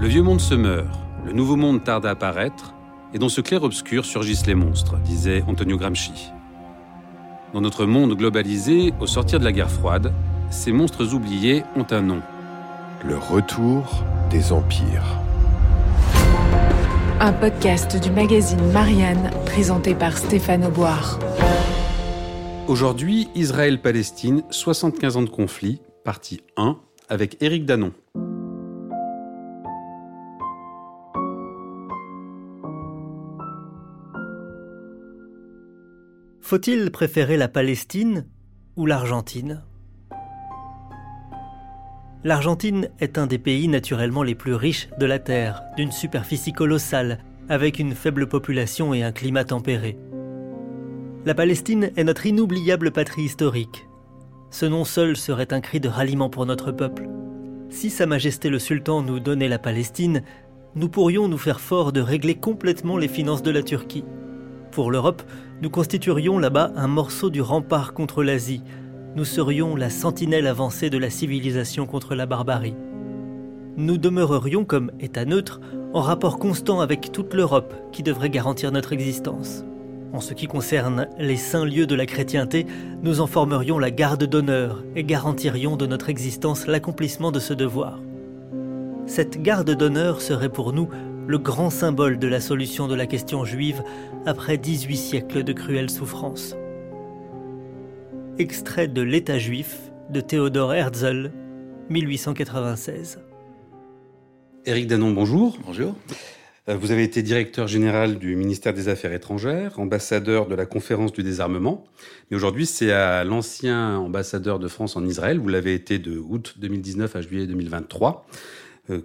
Le vieux monde se meurt, le nouveau monde tarde à apparaître, et dans ce clair-obscur surgissent les monstres, disait Antonio Gramsci. Dans notre monde globalisé, au sortir de la guerre froide, ces monstres oubliés ont un nom. Le retour des empires. Un podcast du magazine Marianne, présenté par Stéphane Auboire. Aujourd'hui, Israël-Palestine, 75 ans de conflit, partie 1, avec Éric Danon. Faut-il préférer la Palestine ou l'Argentine? L'Argentine est un des pays naturellement les plus riches de la Terre, d'une superficie colossale, avec une faible population et un climat tempéré. La Palestine est notre inoubliable patrie historique. Ce nom seul serait un cri de ralliement pour notre peuple. Si Sa Majesté le Sultan nous donnait la Palestine, nous pourrions nous faire fort de régler complètement les finances de la Turquie. Pour l'Europe, nous constituerions là-bas un morceau du rempart contre l'Asie. Nous serions la sentinelle avancée de la civilisation contre la barbarie. Nous demeurerions comme État neutre en rapport constant avec toute l'Europe qui devrait garantir notre existence. En ce qui concerne les saints lieux de la chrétienté, nous en formerions la garde d'honneur et garantirions de notre existence l'accomplissement de ce devoir. Cette garde d'honneur serait pour nous le grand symbole de la solution de la question juive après 18 siècles de cruelles souffrances. Extrait de L'État juif de Théodore Herzl, 1896. Éric Danon, bonjour. Bonjour. Euh, vous avez été directeur général du ministère des Affaires étrangères, ambassadeur de la conférence du désarmement. Mais aujourd'hui, c'est à l'ancien ambassadeur de France en Israël. Vous l'avez été de août 2019 à juillet 2023. Euh,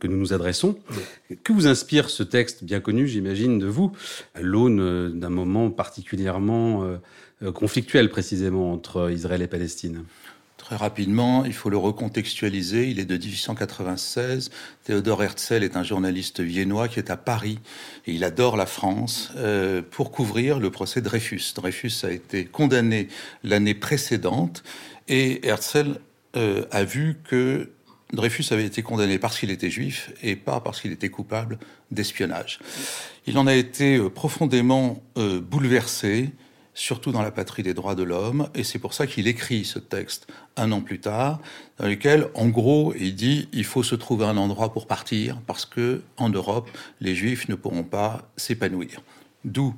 que, nous nous adressons. Que vous inspire ce texte bien connu, j'imagine, de vous, à l'aune euh, d'un moment particulièrement euh, conflictuel précisément entre Israël et Palestine? Très rapidement, il faut le recontextualiser. Il est de 1896. Théodore Herzl est un journaliste viennois qui est à Paris et il adore la France pour couvrir le procès Dreyfus. Dreyfus a été condamné l'année précédente et Herzl a vu que Dreyfus avait été condamné parce qu'il était juif et pas parce qu'il était coupable d'espionnage. Il en a été euh, profondément euh, bouleversé, surtout dans la patrie des droits de l'homme, et c'est pour ça qu'il écrit ce texte un an plus tard, dans lequel, en gros, il dit il faut se trouver un endroit pour partir parce que en Europe, les juifs ne pourront pas s'épanouir. D'où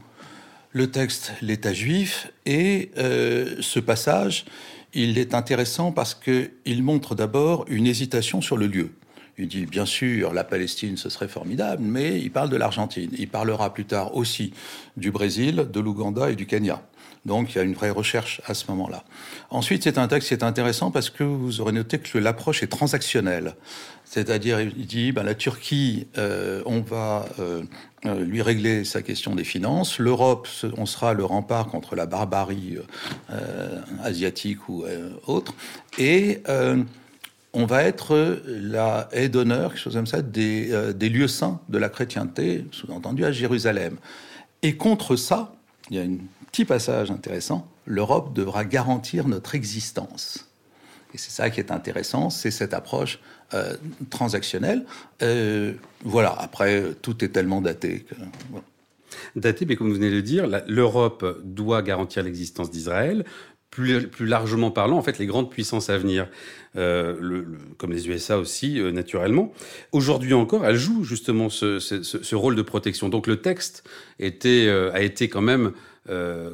le texte l'État juif et euh, ce passage il est intéressant parce qu'il montre d'abord une hésitation sur le lieu. Il dit bien sûr la Palestine ce serait formidable, mais il parle de l'Argentine. Il parlera plus tard aussi du Brésil, de l'Ouganda et du Kenya. Donc il y a une vraie recherche à ce moment-là. Ensuite, c'est un texte qui est intéressant parce que vous aurez noté que l'approche est transactionnelle. C'est-à-dire, il dit, ben, la Turquie, euh, on va euh, euh, lui régler sa question des finances. L'Europe, on sera le rempart contre la barbarie asiatique ou autre. Et on va être la haie d'honneur, quelque chose comme ça, des, des lieux saints de la chrétienté, sous-entendu à Jérusalem. Et contre ça, il y a un petit passage intéressant, l'Europe devra garantir notre existence. Et c'est ça qui est intéressant, c'est cette approche euh, transactionnelle. Euh, voilà, après, tout est tellement daté. Daté, mais comme vous venez de le dire, l'Europe doit garantir l'existence d'Israël. Plus, largement parlant, en fait, les grandes puissances à venir, euh, comme les USA aussi, euh, naturellement, aujourd'hui encore, elles jouent justement ce, rôle de protection. Donc le texte euh, a été quand même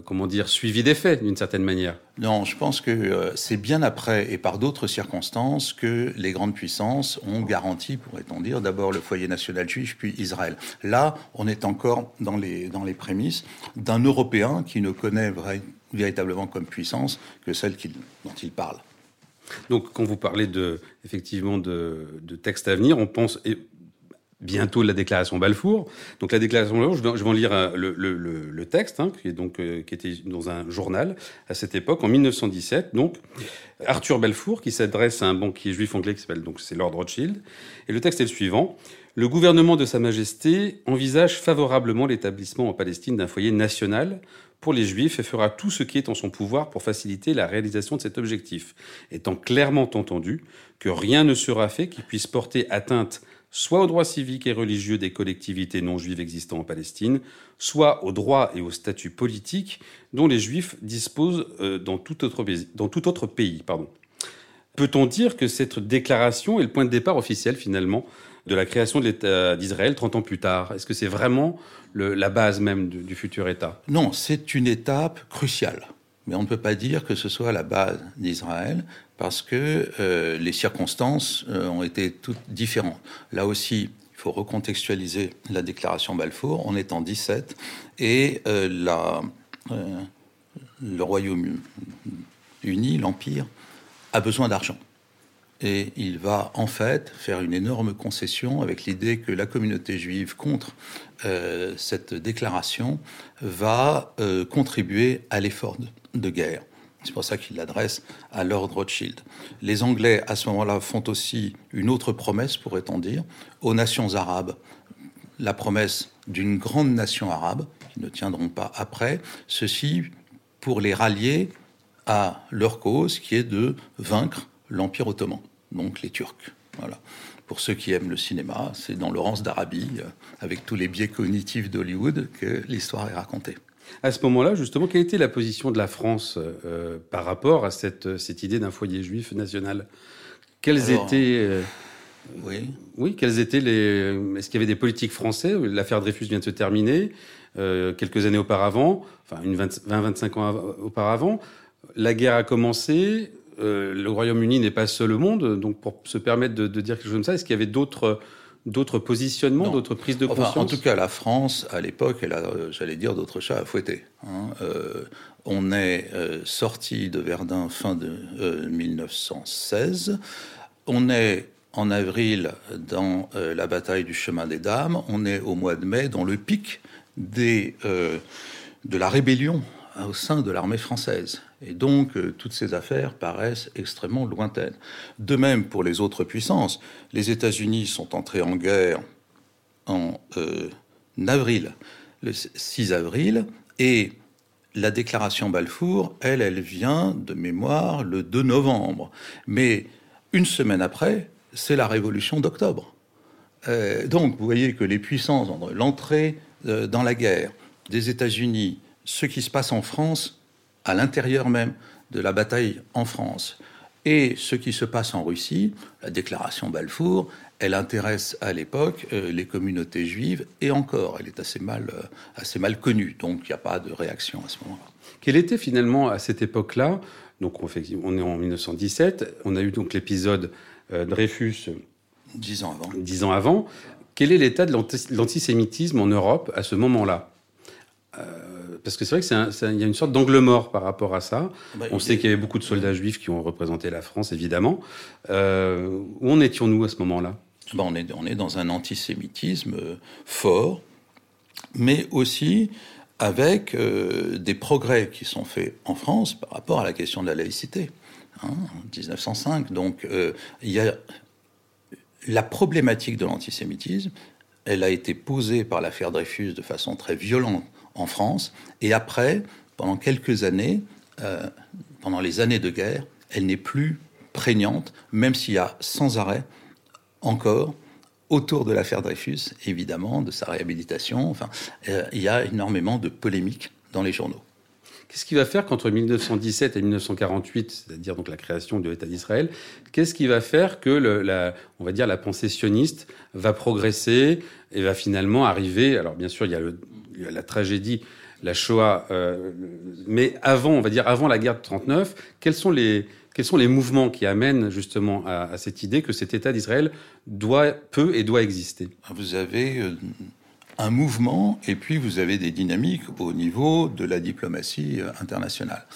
comment dire, suivi des faits d'une certaine manière. Non, je pense que c'est bien après et par d'autres circonstances que les grandes puissances ont garanti, pourrait-on dire, d'abord le foyer national juif, puis Israël. Là, on est encore dans les, prémices d'un Européen qui ne connaît véritablement comme puissance que celle dont il parle. Donc, quand vous parlez de, effectivement de, de textes à venir, on pense, bientôt la déclaration Balfour. Donc la déclaration Balfour, je vais, en lire euh, le, texte, hein, qui, est donc, euh, qui était dans un journal à cette époque, en 1917. Donc Arthur Balfour, qui s'adresse à un banquier juif anglais qui s'appelle donc c'est Lord Rothschild. Et le texte est le suivant. Le gouvernement de Sa Majesté envisage favorablement l'établissement en Palestine d'un foyer national pour les Juifs et fera tout ce qui est en son pouvoir pour faciliter la réalisation de cet objectif, étant clairement entendu que rien ne sera fait qui puisse porter atteinte soit aux droits civiques et religieux des collectivités non juives existant en Palestine, soit aux droits et au statut politique dont les juifs disposent euh, dans tout autre, dans tout autre pays. Peut-on dire que cette déclaration est le point de départ officiel finalement de la création de l'État d'Israël 30 ans plus tard Est-ce que c'est vraiment la base même du futur État? Non, c'est une étape cruciale. Mais on ne peut pas dire que ce soit la base d'Israël parce que euh, les circonstances euh, ont été toutes différentes. Là aussi, il faut recontextualiser la déclaration Balfour. On est en 17 et euh, le Royaume-Uni, l'Empire, a besoin d'argent. Et il va en fait faire une énorme concession avec l'idée que la communauté juive contre cette déclaration va contribuer à l'effort de guerre. C'est pour ça qu'il l'adresse à Lord Rothschild. Les Anglais, à ce moment-là, font aussi une autre promesse, pourrait-on dire, aux nations arabes. La promesse d'une grande nation arabe, qui ne tiendront pas après, ceci pour les rallier à leur cause, qui est de vaincre l'Empire ottoman, donc les Turcs. Voilà. Pour ceux qui aiment le cinéma, c'est dans Laurence d'Arabie, euh, avec tous les biais cognitifs d'Hollywood, que l'histoire est racontée. À ce moment-là, justement, quelle était la position de la France euh, par rapport à cette, cette idée d'un foyer juif national? Quelles étaient... Euh, oui. Oui, quelles étaient les... Est-ce qu'il y avait des politiques français L'affaire Dreyfus vient de se terminer. Euh, quelques années auparavant, enfin une 20-25 ans auparavant, la guerre a commencé. Le Royaume-Uni n'est pas seul au monde, donc pour se permettre de, de dire quelque chose comme ça, est-ce qu'il y avait d'autres d'autres positionnements, d'autres prises de conscience En tout cas, la France, à l'époque, elle a, euh, j'allais dire, d'autres chats à fouetter. Hein. Euh, on est euh, sorti de Verdun fin de 1916. On est en avril dans la bataille du chemin des dames. On est au mois de mai dans le pic des, de la rébellion au sein de l'armée française. Et donc, euh, toutes ces affaires paraissent extrêmement lointaines. De même pour les autres puissances. Les États-Unis sont entrés en guerre en euh, avril, le 6 avril, et la déclaration Balfour, elle, elle vient de mémoire le 2 novembre. Mais une semaine après, c'est la révolution d'octobre. Euh, donc, vous voyez que les puissances, l'entrée dans la guerre des États-Unis, ce qui se passe en France, à l'intérieur même de la bataille en France, et ce qui se passe en Russie, la déclaration Balfour, elle intéresse à l'époque euh, les communautés juives, et encore, elle est assez mal, euh, assez mal connue, donc il n'y a pas de réaction à ce moment-là. Quelle était finalement à cette époque-là, donc on, on, est en 1917, on a eu donc l'épisode euh, Dreyfus dix ans avant. Dix ans avant. Quel est l'état de l'antisémitisme en Europe à ce moment-là? Parce que c'est vrai qu'il y a une sorte d'angle mort par rapport à ça. Bah, on sait qu'il y avait beaucoup de soldats juifs qui ont représenté la France, évidemment. Euh, où en étions-nous à ce moment-là? Bah, on, est, on est dans un antisémitisme euh, fort, mais aussi avec euh, des progrès qui sont faits en France par rapport à la question de la laïcité. Hein, en 1905. Donc, il y a la problématique de l'antisémitisme, elle a été posée par l'affaire Dreyfus de façon très violente en France. Et après, pendant quelques années, euh, pendant les années de guerre, elle n'est plus prégnante, même s'il y a sans arrêt encore autour de l'affaire Dreyfus, évidemment, de sa réhabilitation. Enfin, euh, il y a énormément de polémiques dans les journaux. Qu'est-ce qui va faire qu'entre 1917 et 1948, c'est-à-dire donc la création de l'État d'Israël, qu'est-ce qui va faire que la, on va dire la pensée sioniste va progresser et va finalement arriver Alors bien sûr, il y a le la tragédie, la Shoah. mais avant, on va dire avant la guerre de 39, quels sont les quels sont les mouvements qui amènent justement à, cette idée que cet État d'Israël doit, peut et doit exister? Vous avez euh, un mouvement et puis vous avez des dynamiques au niveau de la diplomatie euh, internationale.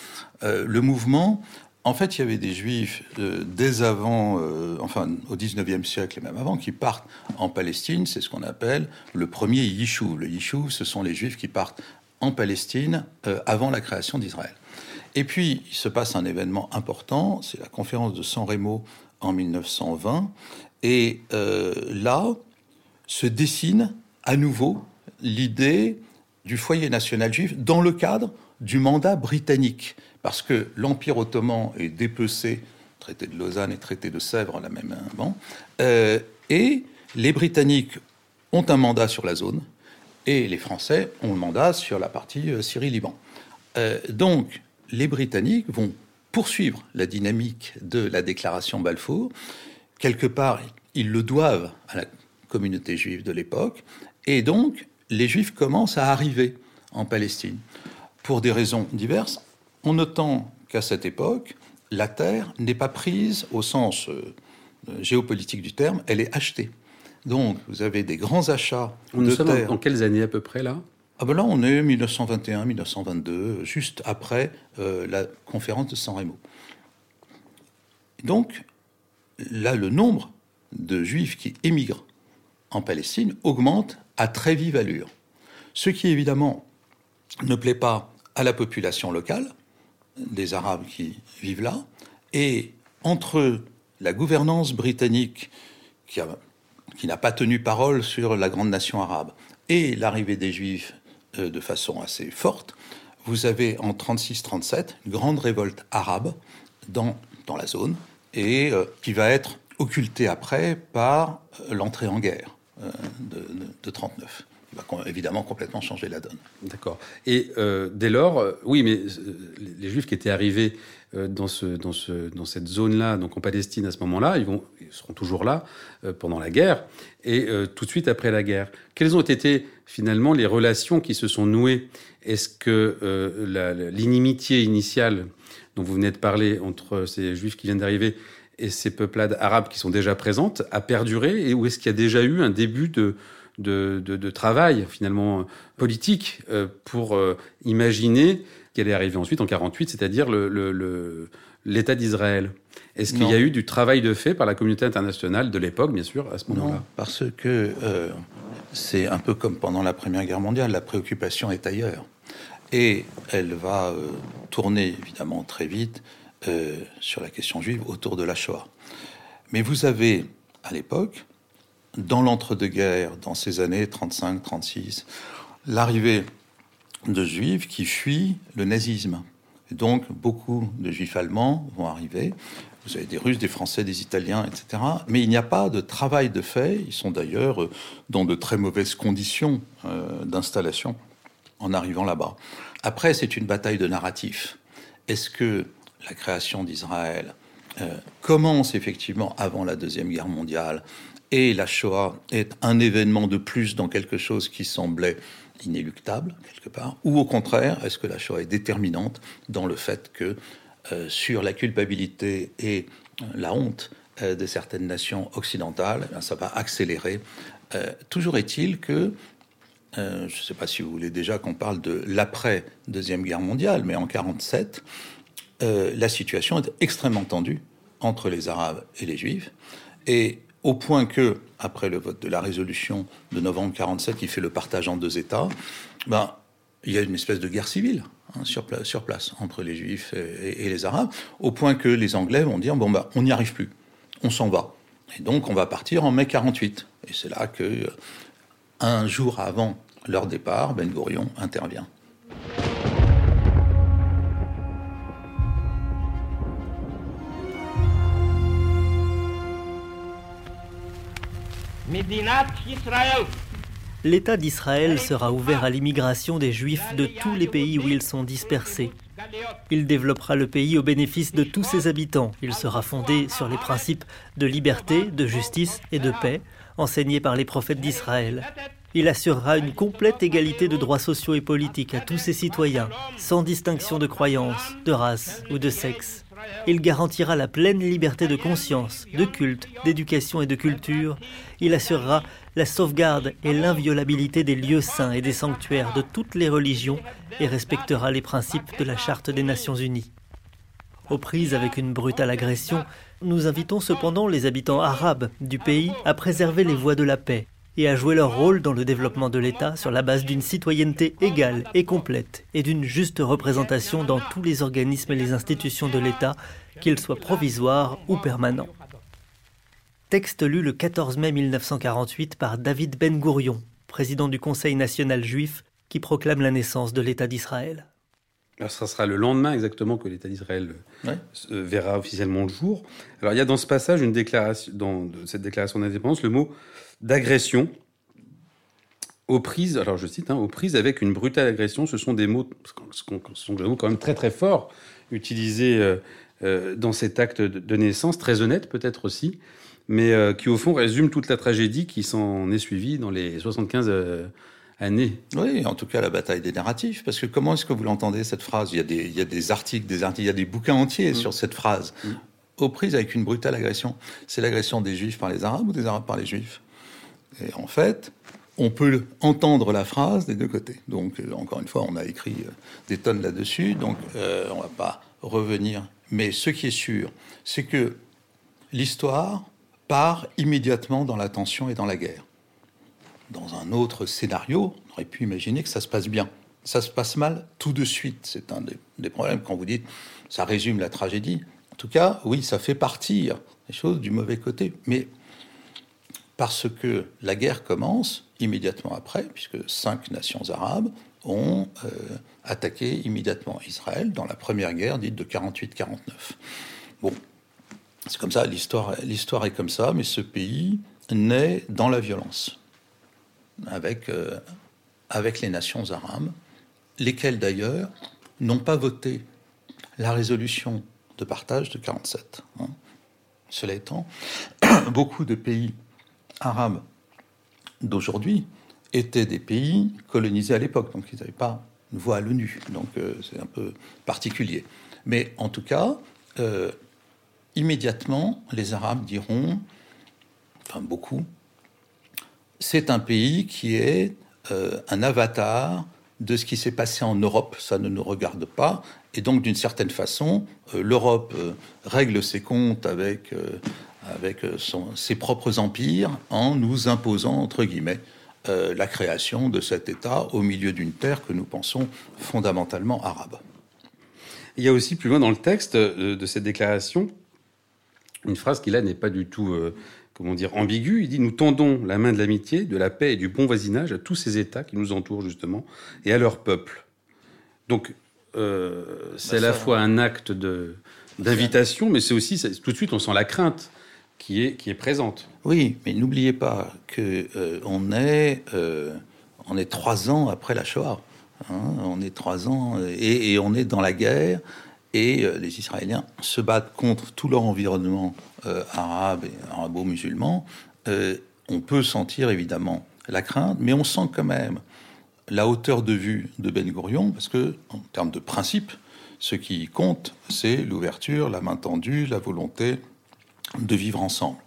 Euh, le mouvement, en fait, il y avait des juifs dès avant, enfin au 19e siècle et même avant, qui partent en Palestine. C'est ce qu'on appelle le premier Yishuv. Le Yishuv, ce sont les juifs qui partent en Palestine avant la création d'Israël. Et puis, il se passe un événement important, c'est la conférence de San Remo en 1920. Et euh, là, se dessine à nouveau l'idée du foyer national juif dans le cadre du mandat britannique. Parce que l'Empire ottoman est dépecé, traité de Lausanne et traité de Sèvres, la même bon, euh, et les Britanniques ont un mandat sur la zone, et les Français ont le mandat sur la partie euh, Syrie-Liban. donc, les Britanniques vont poursuivre la dynamique de la déclaration Balfour. Quelque part, ils le doivent à la communauté juive de l'époque. Et donc, les Juifs commencent à arriver en Palestine pour des raisons diverses, en notant qu'à cette époque, la terre n'est pas prise au sens euh, géopolitique du terme, elle est achetée. Donc, vous avez des grands achats de terre. Dans quelles années à peu près là? Ah ben là, on est 1921-1922, juste après euh, la conférence de San Remo. Donc, là, le nombre de juifs qui émigrent en Palestine augmente à très vive allure. Ce qui, évidemment, ne plaît pas à la population locale, des Arabes qui vivent là, et entre la gouvernance britannique qui, n'a pas tenu parole sur la grande nation arabe et l'arrivée des Juifs euh, de façon assez forte, vous avez en 36-37 une grande révolte arabe dans, dans la zone et euh, qui va être occultée après par euh, l'entrée en guerre de, de, 39 qui va évidemment complètement changer la donne. D'accord. Et dès lors, oui, mais les Juifs qui étaient arrivés dans, ce, dans, ce, dans cette zone-là, donc en Palestine à ce moment-là, ils, ils seront toujours là pendant la guerre et tout de suite après la guerre. Quelles ont été finalement les relations qui se sont nouées? Est-ce que euh, l'inimitié initiale dont vous venez de parler entre ces juifs qui viennent d'arriver et ces peuplades arabes qui sont déjà présentes a perduré et où est-ce qu'il y a déjà eu un début de, de, travail finalement politique euh, pour euh, imaginer qu'elle est arrivée ensuite en 48, c'est-à-dire l'État le, l'État d'Israël Est-ce qu'il y a eu du travail de fait par la communauté internationale de l'époque, bien sûr, à ce moment-là? Parce que c'est un peu comme pendant la Première Guerre mondiale, la préoccupation est ailleurs. Et elle va euh, tourner évidemment très vite euh, sur la question juive autour de la Shoah. Mais vous avez à l'époque, dans l'entre-deux-guerres, dans ces années 35-36, l'arrivée de juifs qui fuient le nazisme. Et donc beaucoup de juifs allemands vont arriver. Vous avez des Russes, des Français, des Italiens, etc. Mais il n'y a pas de travail de fait. Ils sont d'ailleurs euh, dans de très mauvaises conditions euh, d'installation en arrivant là-bas. Après, c'est une bataille de narratif. Est-ce que la création d'Israël euh, commence effectivement avant la Deuxième Guerre mondiale et la Shoah est un événement de plus dans quelque chose qui semblait inéluctable, quelque part, ou au contraire, est-ce que la Shoah est déterminante dans le fait que euh, sur la culpabilité et euh, la honte euh, de certaines nations occidentales, eh ça va accélérer. toujours est-il que, je ne sais pas si vous voulez déjà qu'on parle de l'après Deuxième Guerre mondiale, mais en 1947, la situation est extrêmement tendue entre les Arabes et les Juifs, et au point que, après le vote de la résolution de novembre 1947 qui fait le partage en deux États, ben, il y a une espèce de guerre civile Hein, sur, place, entre les Juifs et, les Arabes, au point que les Anglais vont dire bon bah on n'y arrive plus, on s'en va, et donc on va partir en mai 48. Et c'est là que un jour avant leur départ, Ben Gurion intervient. l'État d'Israël sera ouvert à l'immigration des Juifs de tous les pays où ils sont dispersés. Il développera le pays au bénéfice de tous ses habitants. Il sera fondé sur les principes de liberté, de justice et de paix enseignés par les prophètes d'Israël. Il assurera une complète égalité de droits sociaux et politiques à tous ses citoyens, sans distinction de croyance, de race ou de sexe. Il garantira la pleine liberté de conscience, de culte, d'éducation et de culture. Il assurera la sauvegarde et l'inviolabilité des lieux saints et des sanctuaires de toutes les religions et respectera les principes de la Charte des Nations Unies. Aux prises avec une brutale agression, nous invitons cependant les habitants arabes du pays à préserver les voies de la paix et à jouer leur rôle dans le développement de l'État sur la base d'une citoyenneté égale et complète et d'une juste représentation dans tous les organismes et les institutions de l'État, qu'ils soient provisoires ou permanents. Texte lu le 14 mai 1948 par David Ben Gourion, président du Conseil national juif, qui proclame la naissance de l'État d'Israël. Alors, ce sera le lendemain exactement que l'État d'Israël euh, verra officiellement le jour. Alors, il y a dans ce passage, une déclaration, dans cette déclaration d'indépendance, le mot d'agression aux prises, alors je cite, hein, aux prises avec une brutale agression, ce sont des mots, ce sont des mots quand même très très forts, utilisés euh, euh, dans cet acte de, naissance, très honnête peut-être aussi, mais euh, qui au fond résume toute la tragédie qui s'en est suivie dans les 75 années. Oui, en tout cas la bataille des narratifs, parce que comment est-ce que vous l'entendez cette phrase? Il y, a des, il y a des articles, des articles, il y a des bouquins entiers mm. sur cette phrase. Mm. Aux prises avec une brutale agression, c'est l'agression des juifs par les arabes ou des arabes par les juifs? Et en fait, on peut entendre la phrase des deux côtés. Donc, euh, encore une fois, on a écrit euh, des tonnes là-dessus, donc euh, on ne va pas revenir. Mais ce qui est sûr, c'est que l'histoire part immédiatement dans la tension et dans la guerre. Dans un autre scénario, on aurait pu imaginer que ça se passe bien. Ça se passe mal tout de suite. C'est un des, problèmes quand vous dites ça résume la tragédie. En tout cas, oui, ça fait partir des choses du mauvais côté. Mais parce que la guerre commence immédiatement après, puisque cinq nations arabes ont euh, attaqué immédiatement Israël dans la première guerre dite de 48-49. Bon, c'est comme ça, l'histoire, est comme ça, mais ce pays naît dans la violence, avec, euh, avec les nations arabes, lesquelles d'ailleurs n'ont pas voté la résolution de partage de 47. Hein. Cela étant, beaucoup de pays arabes d'aujourd'hui étaient des pays colonisés à l'époque, donc ils n'avaient pas une voix à l'ONU, donc euh, c'est un peu particulier. Mais en tout cas, euh, immédiatement, les Arabes diront, enfin beaucoup, c'est un pays qui est euh, un avatar de ce qui s'est passé en Europe, ça ne nous regarde pas, et donc d'une certaine façon, l'Europe règle ses comptes avec avec euh, ses propres empires en nous imposant, entre guillemets, euh, la création de cet État au milieu d'une terre que nous pensons fondamentalement arabe. Il y a aussi plus loin dans le texte euh, de cette déclaration une phrase qui là n'est pas du tout, comment dire, ambiguë. Il dit Nous tendons la main de l'amitié, de la paix et du bon voisinage à tous ces États qui nous entourent justement et à leur peuple. Donc c'est à la fois un acte de d'invitation, mais c'est aussi tout de suite on sent la crainte qui est, présente. Oui, mais n'oubliez pas que euh, est euh, est trois ans après la Shoah. Hein, on est trois ans et, on est dans la guerre et euh, les Israéliens se battent contre tout leur environnement arabe et arabo-musulman. on peut sentir évidemment la crainte, mais on sent quand même la hauteur de vue de Ben Gurion parce que en termes de principe, ce qui compte, c'est l'ouverture, la main tendue, la volonté de vivre ensemble.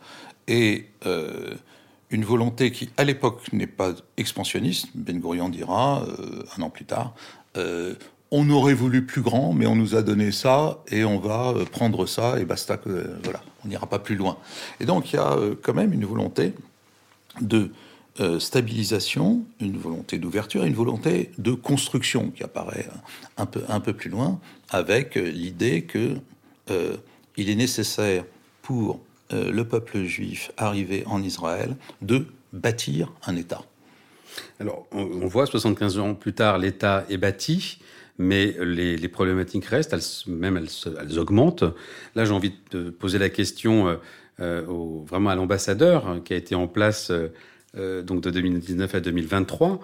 Et euh, une volonté qui, à l'époque, n'est pas expansionniste. Ben Gurion dira, euh, un an plus tard, euh, on aurait voulu plus grand, mais on nous a donné ça, et on va prendre ça, et basta, voilà, on n'ira pas plus loin. Et donc, il y a quand même une volonté de stabilisation, une volonté d'ouverture, une volonté de construction qui apparaît un peu, un peu plus loin, avec l'idée que il est nécessaire pour euh, le peuple juif arrivé en Israël de bâtir un État. Alors, on, voit 75 ans plus tard, l'État est bâti, mais les, problématiques restent, elles, même elles, augmentent. Là, j'ai envie de poser la question euh, euh, au, vraiment à l'ambassadeur qui a été en place donc de 2019 à 2023.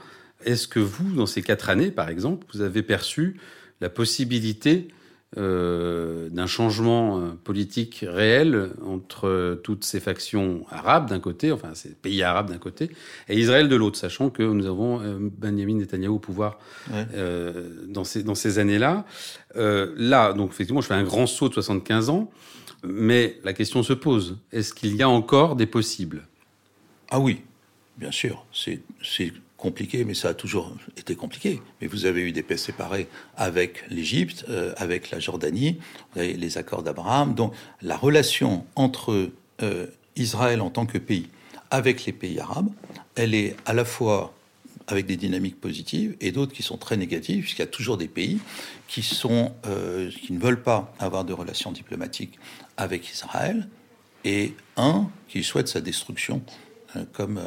Est-ce que vous, dans ces quatre années, par exemple, vous avez perçu la possibilité euh, d'un changement euh, politique réel entre toutes ces factions arabes d'un côté, enfin ces pays arabes d'un côté, et Israël de l'autre, sachant que nous avons Benjamin Netanyahu au pouvoir dans ces, dans ces années-là. là, donc effectivement, je fais un grand saut de 75 ans, mais la question se pose, est-ce qu'il y a encore des possibles? Ah oui, bien sûr, c'est compliqué, mais ça a toujours été compliqué. Mais vous avez eu des paix séparées avec l'Égypte, euh, avec la Jordanie, les accords d'Abraham. Donc la relation entre euh, Israël en tant que pays avec les pays arabes, elle est à la fois avec des dynamiques positives et d'autres qui sont très négatives, puisqu'il y a toujours des pays qui, sont, euh, qui ne veulent pas avoir de relations diplomatiques avec Israël, et un qui souhaite sa destruction comme,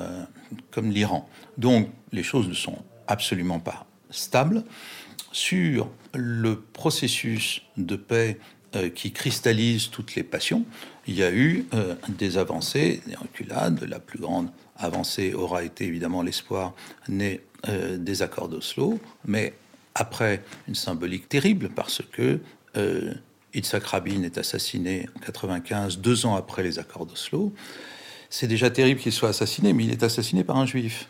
comme l'Iran. Donc les choses ne sont absolument pas stables. Sur le processus de paix euh, qui cristallise toutes les passions, il y a eu euh, des avancées, des reculades. La plus grande avancée aura été évidemment l'espoir né euh, des accords d'Oslo, mais après une symbolique terrible parce que Yitzhak Rabin est assassiné en 95, deux ans après les accords d'Oslo. C'est déjà terrible qu'il soit assassiné, mais il est assassiné par un juif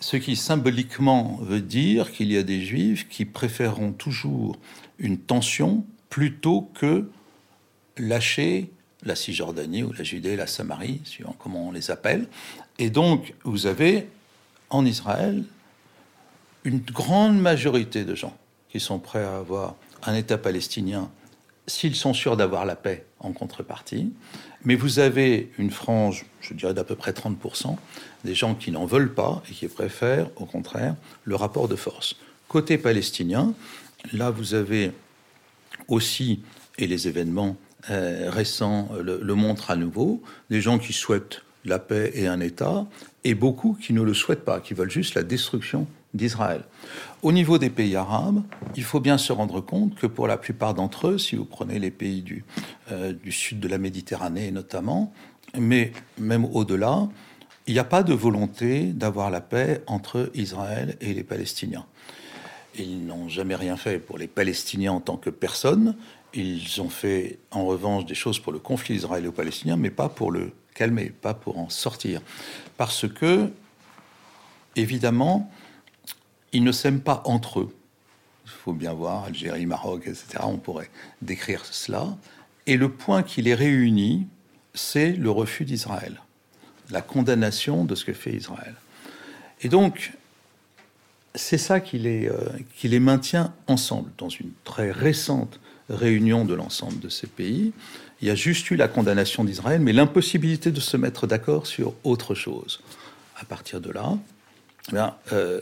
ce qui symboliquement veut dire qu'il y a des juifs qui préféreront toujours une tension plutôt que lâcher la Cisjordanie ou la Judée, la Samarie, suivant comment on les appelle. Et donc, vous avez en Israël une grande majorité de gens qui sont prêts à avoir un État palestinien s'ils sont sûrs d'avoir la paix en contrepartie. Mais vous avez une frange, je dirais d'à peu près 30%, des gens qui n'en veulent pas et qui préfèrent, au contraire, le rapport de force. Côté palestinien, là, vous avez aussi, et les événements euh, récents le, le, montrent à nouveau, des gens qui souhaitent la paix et un État, et beaucoup qui ne le souhaitent pas, qui veulent juste la destruction d'Israël. Au niveau des pays arabes, il faut bien se rendre compte que pour la plupart d'entre eux, si vous prenez les pays du, euh, du sud de la Méditerranée notamment, mais même au-delà, il n'y a pas de volonté d'avoir la paix entre Israël et les Palestiniens. Ils n'ont jamais rien fait pour les Palestiniens en tant que personne. Ils ont fait en revanche des choses pour le conflit israélo-palestinien, mais pas pour le calmer, pas pour en sortir. Parce que, évidemment, ils ne s'aiment pas entre eux. Il faut bien voir, Algérie, Maroc, etc. On pourrait décrire cela. Et le point qui les réunit, c'est le refus d'Israël, la condamnation de ce que fait Israël. Et donc, c'est ça qui les, euh, qui les maintient ensemble. Dans une très récente réunion de l'ensemble de ces pays, il y a juste eu la condamnation d'Israël, mais l'impossibilité de se mettre d'accord sur autre chose. À partir de là, eh bien, euh,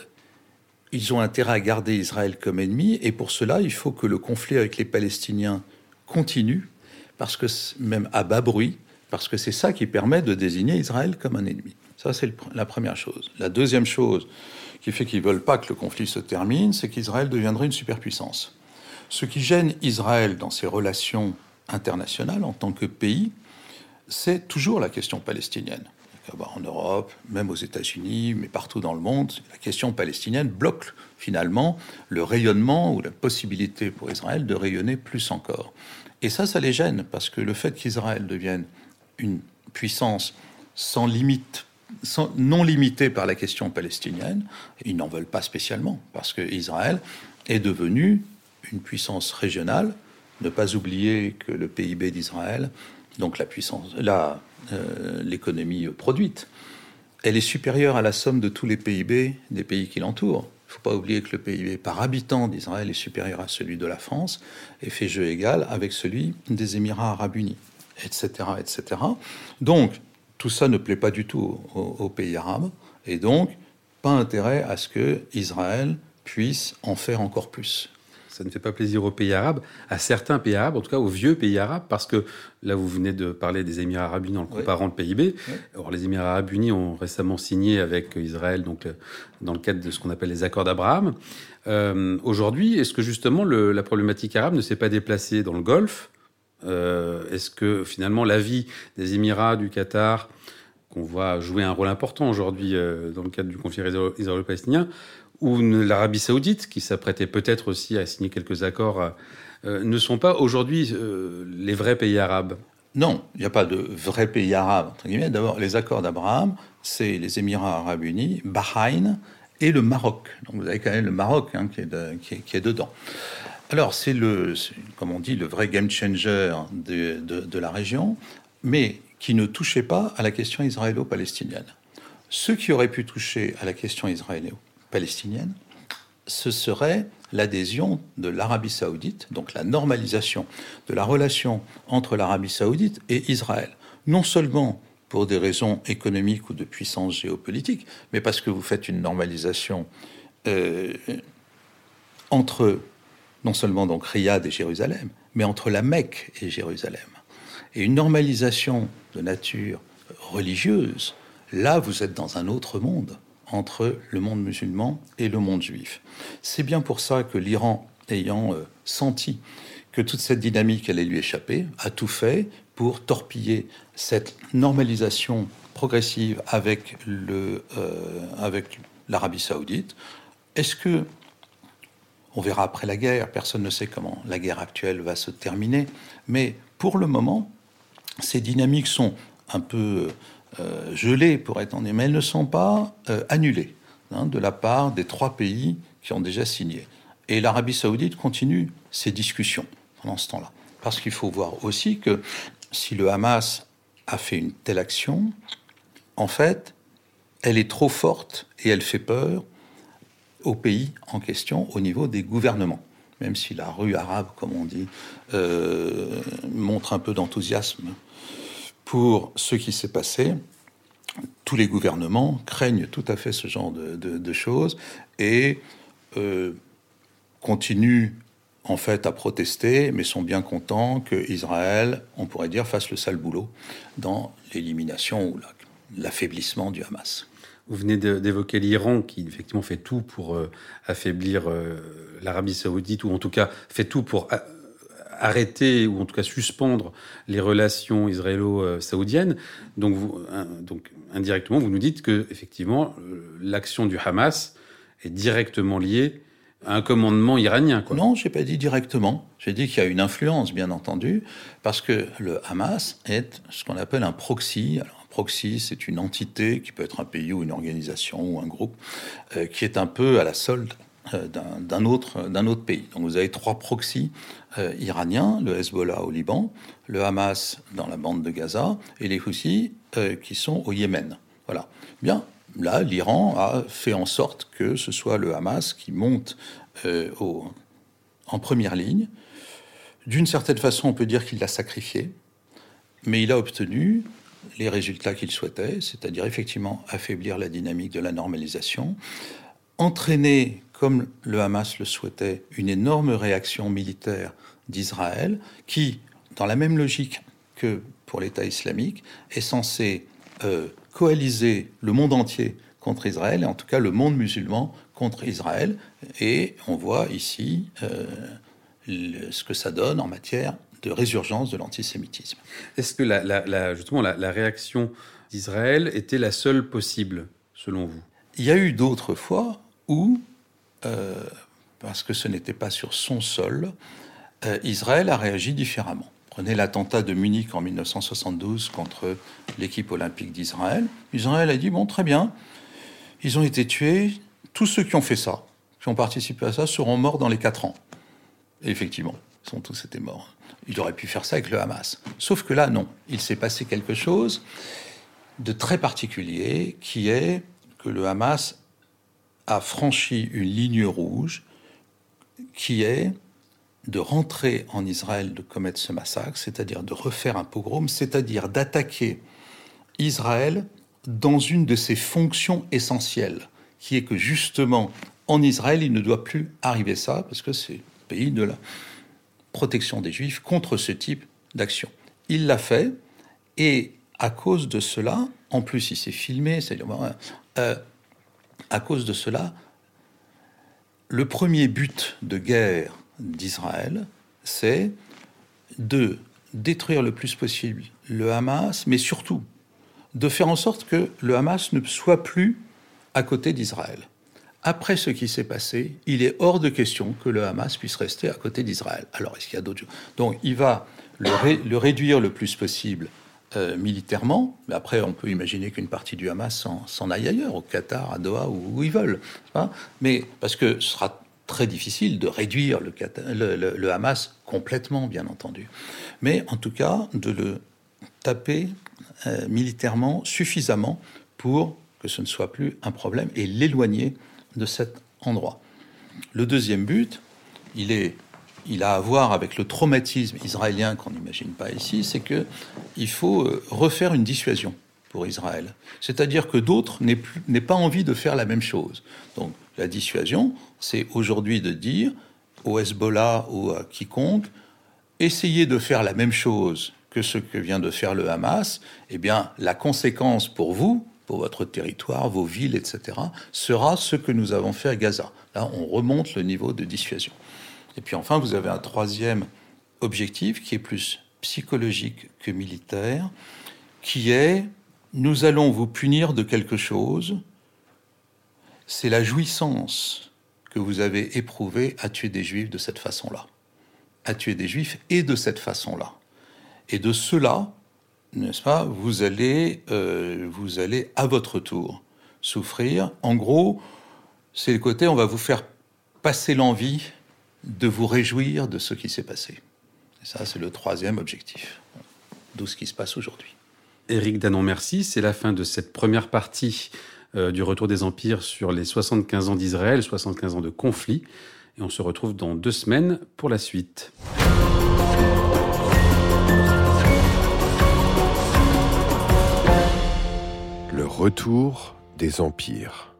ils ont intérêt à garder Israël comme ennemi, et pour cela, il faut que le conflit avec les Palestiniens continue, parce que même à bas bruit, parce que c'est ça qui permet de désigner Israël comme un ennemi. Ça, c'est la première chose. La deuxième chose qui fait qu'ils veulent pas que le conflit se termine, c'est qu'Israël deviendrait une superpuissance. Ce qui gêne Israël dans ses relations internationales en tant que pays, c'est toujours la question palestinienne en Europe, même aux États-Unis, mais partout dans le monde, la question palestinienne bloque finalement le rayonnement ou la possibilité pour Israël de rayonner plus encore. Et ça, ça les gêne, parce que le fait qu'Israël devienne une puissance sans limite, non limitée par la question palestinienne, ils n'en veulent pas spécialement, parce que Israël est devenu une puissance régionale. Ne pas oublier que le PIB d'Israël, donc la puissance, la euh, l'économie produite, elle est supérieure à la somme de tous les PIB des pays qui l'entourent. Il ne faut pas oublier que le PIB par habitant d'Israël est supérieur à celui de la France et fait jeu égal avec celui des Émirats arabes unis, etc. etc. Donc, tout ça ne plaît pas du tout aux pays arabes et donc pas intérêt à ce que Israël puisse en faire encore plus ça ne fait pas plaisir aux pays arabes, à certains pays arabes, en tout cas aux vieux pays arabes, parce que là, vous venez de parler des Émirats arabes unis en comparant le PIB. Alors, les Émirats arabes unis ont récemment signé avec Israël, donc euh, dans le cadre de ce qu'on appelle les accords d'Abraham. Euh, aujourd'hui, est-ce que justement la problématique arabe ne s'est pas déplacée dans le Golfe? Euh, Est-ce que finalement l'avis des Émirats, du Qatar, qu'on voit jouer un rôle important aujourd'hui dans le cadre du conflit israélo-palestinien, ou l'Arabie saoudite, qui s'apprêtait peut-être aussi à signer quelques accords ne sont pas aujourd'hui les vrais pays arabes. Non, il n'y a pas de vrais pays arabes. D'abord, les accords d'Abraham, c'est les Émirats arabes unis, Bahreïn et le Maroc. Donc vous avez quand même le Maroc hein, qui, est dedans. Alors c'est le, comme on dit, le vrai game changer de, la région, mais qui ne touchait pas à la question israélo-palestinienne. Ce qui aurait pu toucher à la question israélo-palestinienne, ce serait l'adhésion de l'Arabie saoudite, donc la normalisation de la relation entre l'Arabie saoudite et Israël. Non seulement pour des raisons économiques ou de puissance géopolitique, mais parce que vous faites une normalisation euh, entre non seulement donc Riyad et Jérusalem, mais entre la Mecque et Jérusalem. Et une normalisation de nature religieuse, là vous êtes dans un autre monde entre le monde musulman et le monde juif. C'est bien pour ça que l'Iran, ayant euh, senti que toute cette dynamique allait lui échapper, a tout fait pour torpiller cette normalisation progressive avec le euh, avec l'Arabie Saoudite. Est-ce que on verra après la guerre, personne ne sait comment la guerre actuelle va se terminer, mais pour le moment, ces dynamiques sont un peu euh, gelées pour être en mais elles ne sont pas euh, annulées hein, de la part des trois pays qui ont déjà signé. Et l'Arabie saoudite continue ses discussions pendant ce temps-là. Parce qu'il faut voir aussi que si le Hamas a fait une telle action, en fait, elle est trop forte et elle fait peur au pays en question au niveau des gouvernements. Même si la rue arabe, comme on dit, euh, montre un peu d'enthousiasme pour ce qui s'est passé, tous les gouvernements craignent tout à fait ce genre de, choses et euh, continuent en fait à protester, mais sont bien contents que Israël, on pourrait dire, fasse le sale boulot dans l'élimination ou l'affaiblissement du Hamas. Vous venez d'évoquer l'Iran qui effectivement fait tout pour euh, affaiblir euh, l'Arabie saoudite, ou en tout cas fait tout pour arrêter ou en tout cas suspendre les relations israélo-saoudiennes. Donc, indirectement, vous nous dites que effectivement l'action du Hamas est directement liée un commandement iranien. Quoi. Non, j'ai pas dit directement. J'ai dit qu'il y a une influence, bien entendu, parce que le Hamas est ce qu'on appelle un proxy. Un proxy, c'est une entité qui peut être un pays ou une organisation ou un groupe euh, qui est un peu à la solde euh, d'un autre, d'un autre pays. Donc vous avez trois proxys euh, iraniens, le Hezbollah au Liban, le Hamas dans la bande de Gaza et les Houthis qui sont au Yémen. Voilà. Bien, là, l'Iran a fait en sorte que ce soit le Hamas qui monte euh, en première ligne. D'une certaine façon, on peut dire qu'il l'a sacrifié, mais il a obtenu les résultats qu'il souhaitait, c'est-à-dire effectivement affaiblir la dynamique de la normalisation, entraîner, comme le Hamas le souhaitait, une énorme réaction militaire d'Israël, qui, dans la même logique que pour l'État islamique, est censé euh, coaliser le monde entier contre Israël, et en tout cas le monde musulman contre Israël. Et on voit ici euh, ce que ça donne en matière de résurgence de l'antisémitisme. Est-ce que la, justement la, réaction d'Israël était la seule possible, selon vous? Il y a eu d'autres fois où, euh, parce que ce n'était pas sur son sol, Israël a réagi différemment. Prenez l'attentat de Munich en 1972 contre l'équipe olympique d'Israël. Israël a dit, bon, très bien, ils ont été tués, tous ceux qui ont fait ça, qui ont participé à ça, seront morts dans les quatre ans. Et effectivement, ils sont tous été morts. Il aurait pu faire ça avec le Hamas. Sauf que là, non. Il s'est passé quelque chose de très particulier, qui est que le Hamas a franchi une ligne rouge, qui est de rentrer en Israël, de commettre ce massacre, c'est-à-dire de refaire un pogrom, c'est-à-dire d'attaquer Israël dans une de ses fonctions essentielles, qui est que justement, en Israël, il ne doit plus arriver ça, parce que c'est le pays de la protection des Juifs contre ce type d'action. Il l'a fait, et à cause de cela, en plus il s'est filmé, c'est-à-dire, euh, à cause de cela, le premier but de guerre d'Israël, c'est de détruire le plus possible le Hamas, mais surtout de faire en sorte que le Hamas ne soit plus à côté d'Israël. après ce qui s'est passé, il est hors de question que le Hamas puisse rester à côté d'Israël. Alors, est-ce qu'il y a d'autres Donc, il va le, réduire le plus possible euh, militairement, mais après, on peut imaginer qu'une partie du Hamas s'en aille ailleurs, au Qatar, à Doha, où, où ils veulent. mais parce que ce sera très difficile de réduire le, Hamas complètement, bien entendu. Mais en tout cas, de le taper euh, militairement suffisamment pour que ce ne soit plus un problème et l'éloigner de cet endroit. Le deuxième but, il, est, il a à voir avec le traumatisme israélien qu'on n'imagine pas ici, c'est qu'il faut euh, refaire une dissuasion pour Israël. C'est-à-dire que d'autres n'aient pas envie de faire la même chose. Donc la dissuasion, c'est aujourd'hui de dire au Hezbollah ou à quiconque, essayez de faire la même chose que ce que vient de faire le Hamas, eh bien, la conséquence pour vous, pour votre territoire, vos villes, etc., sera ce que nous avons fait à Gaza. Là, on remonte le niveau de dissuasion. Et puis enfin, vous avez un troisième objectif qui est plus psychologique que militaire, qui est nous allons vous punir de quelque chose, c'est la jouissance que vous avez éprouvée à tuer des juifs de cette façon-là, à tuer des juifs et de cette façon-là. Et de cela, n'est-ce pas, vous allez, euh, vous allez à votre tour souffrir. En gros, c'est le côté, on va vous faire passer l'envie de vous réjouir de ce qui s'est passé. Et ça, c'est le troisième objectif, d'où ce qui se passe aujourd'hui. Éric Danon, merci. C'est la fin de cette première partie euh, du retour des empires sur les 75 ans d'Israël, 75 ans de conflit. Et on se retrouve dans deux semaines pour la suite. Le retour des empires.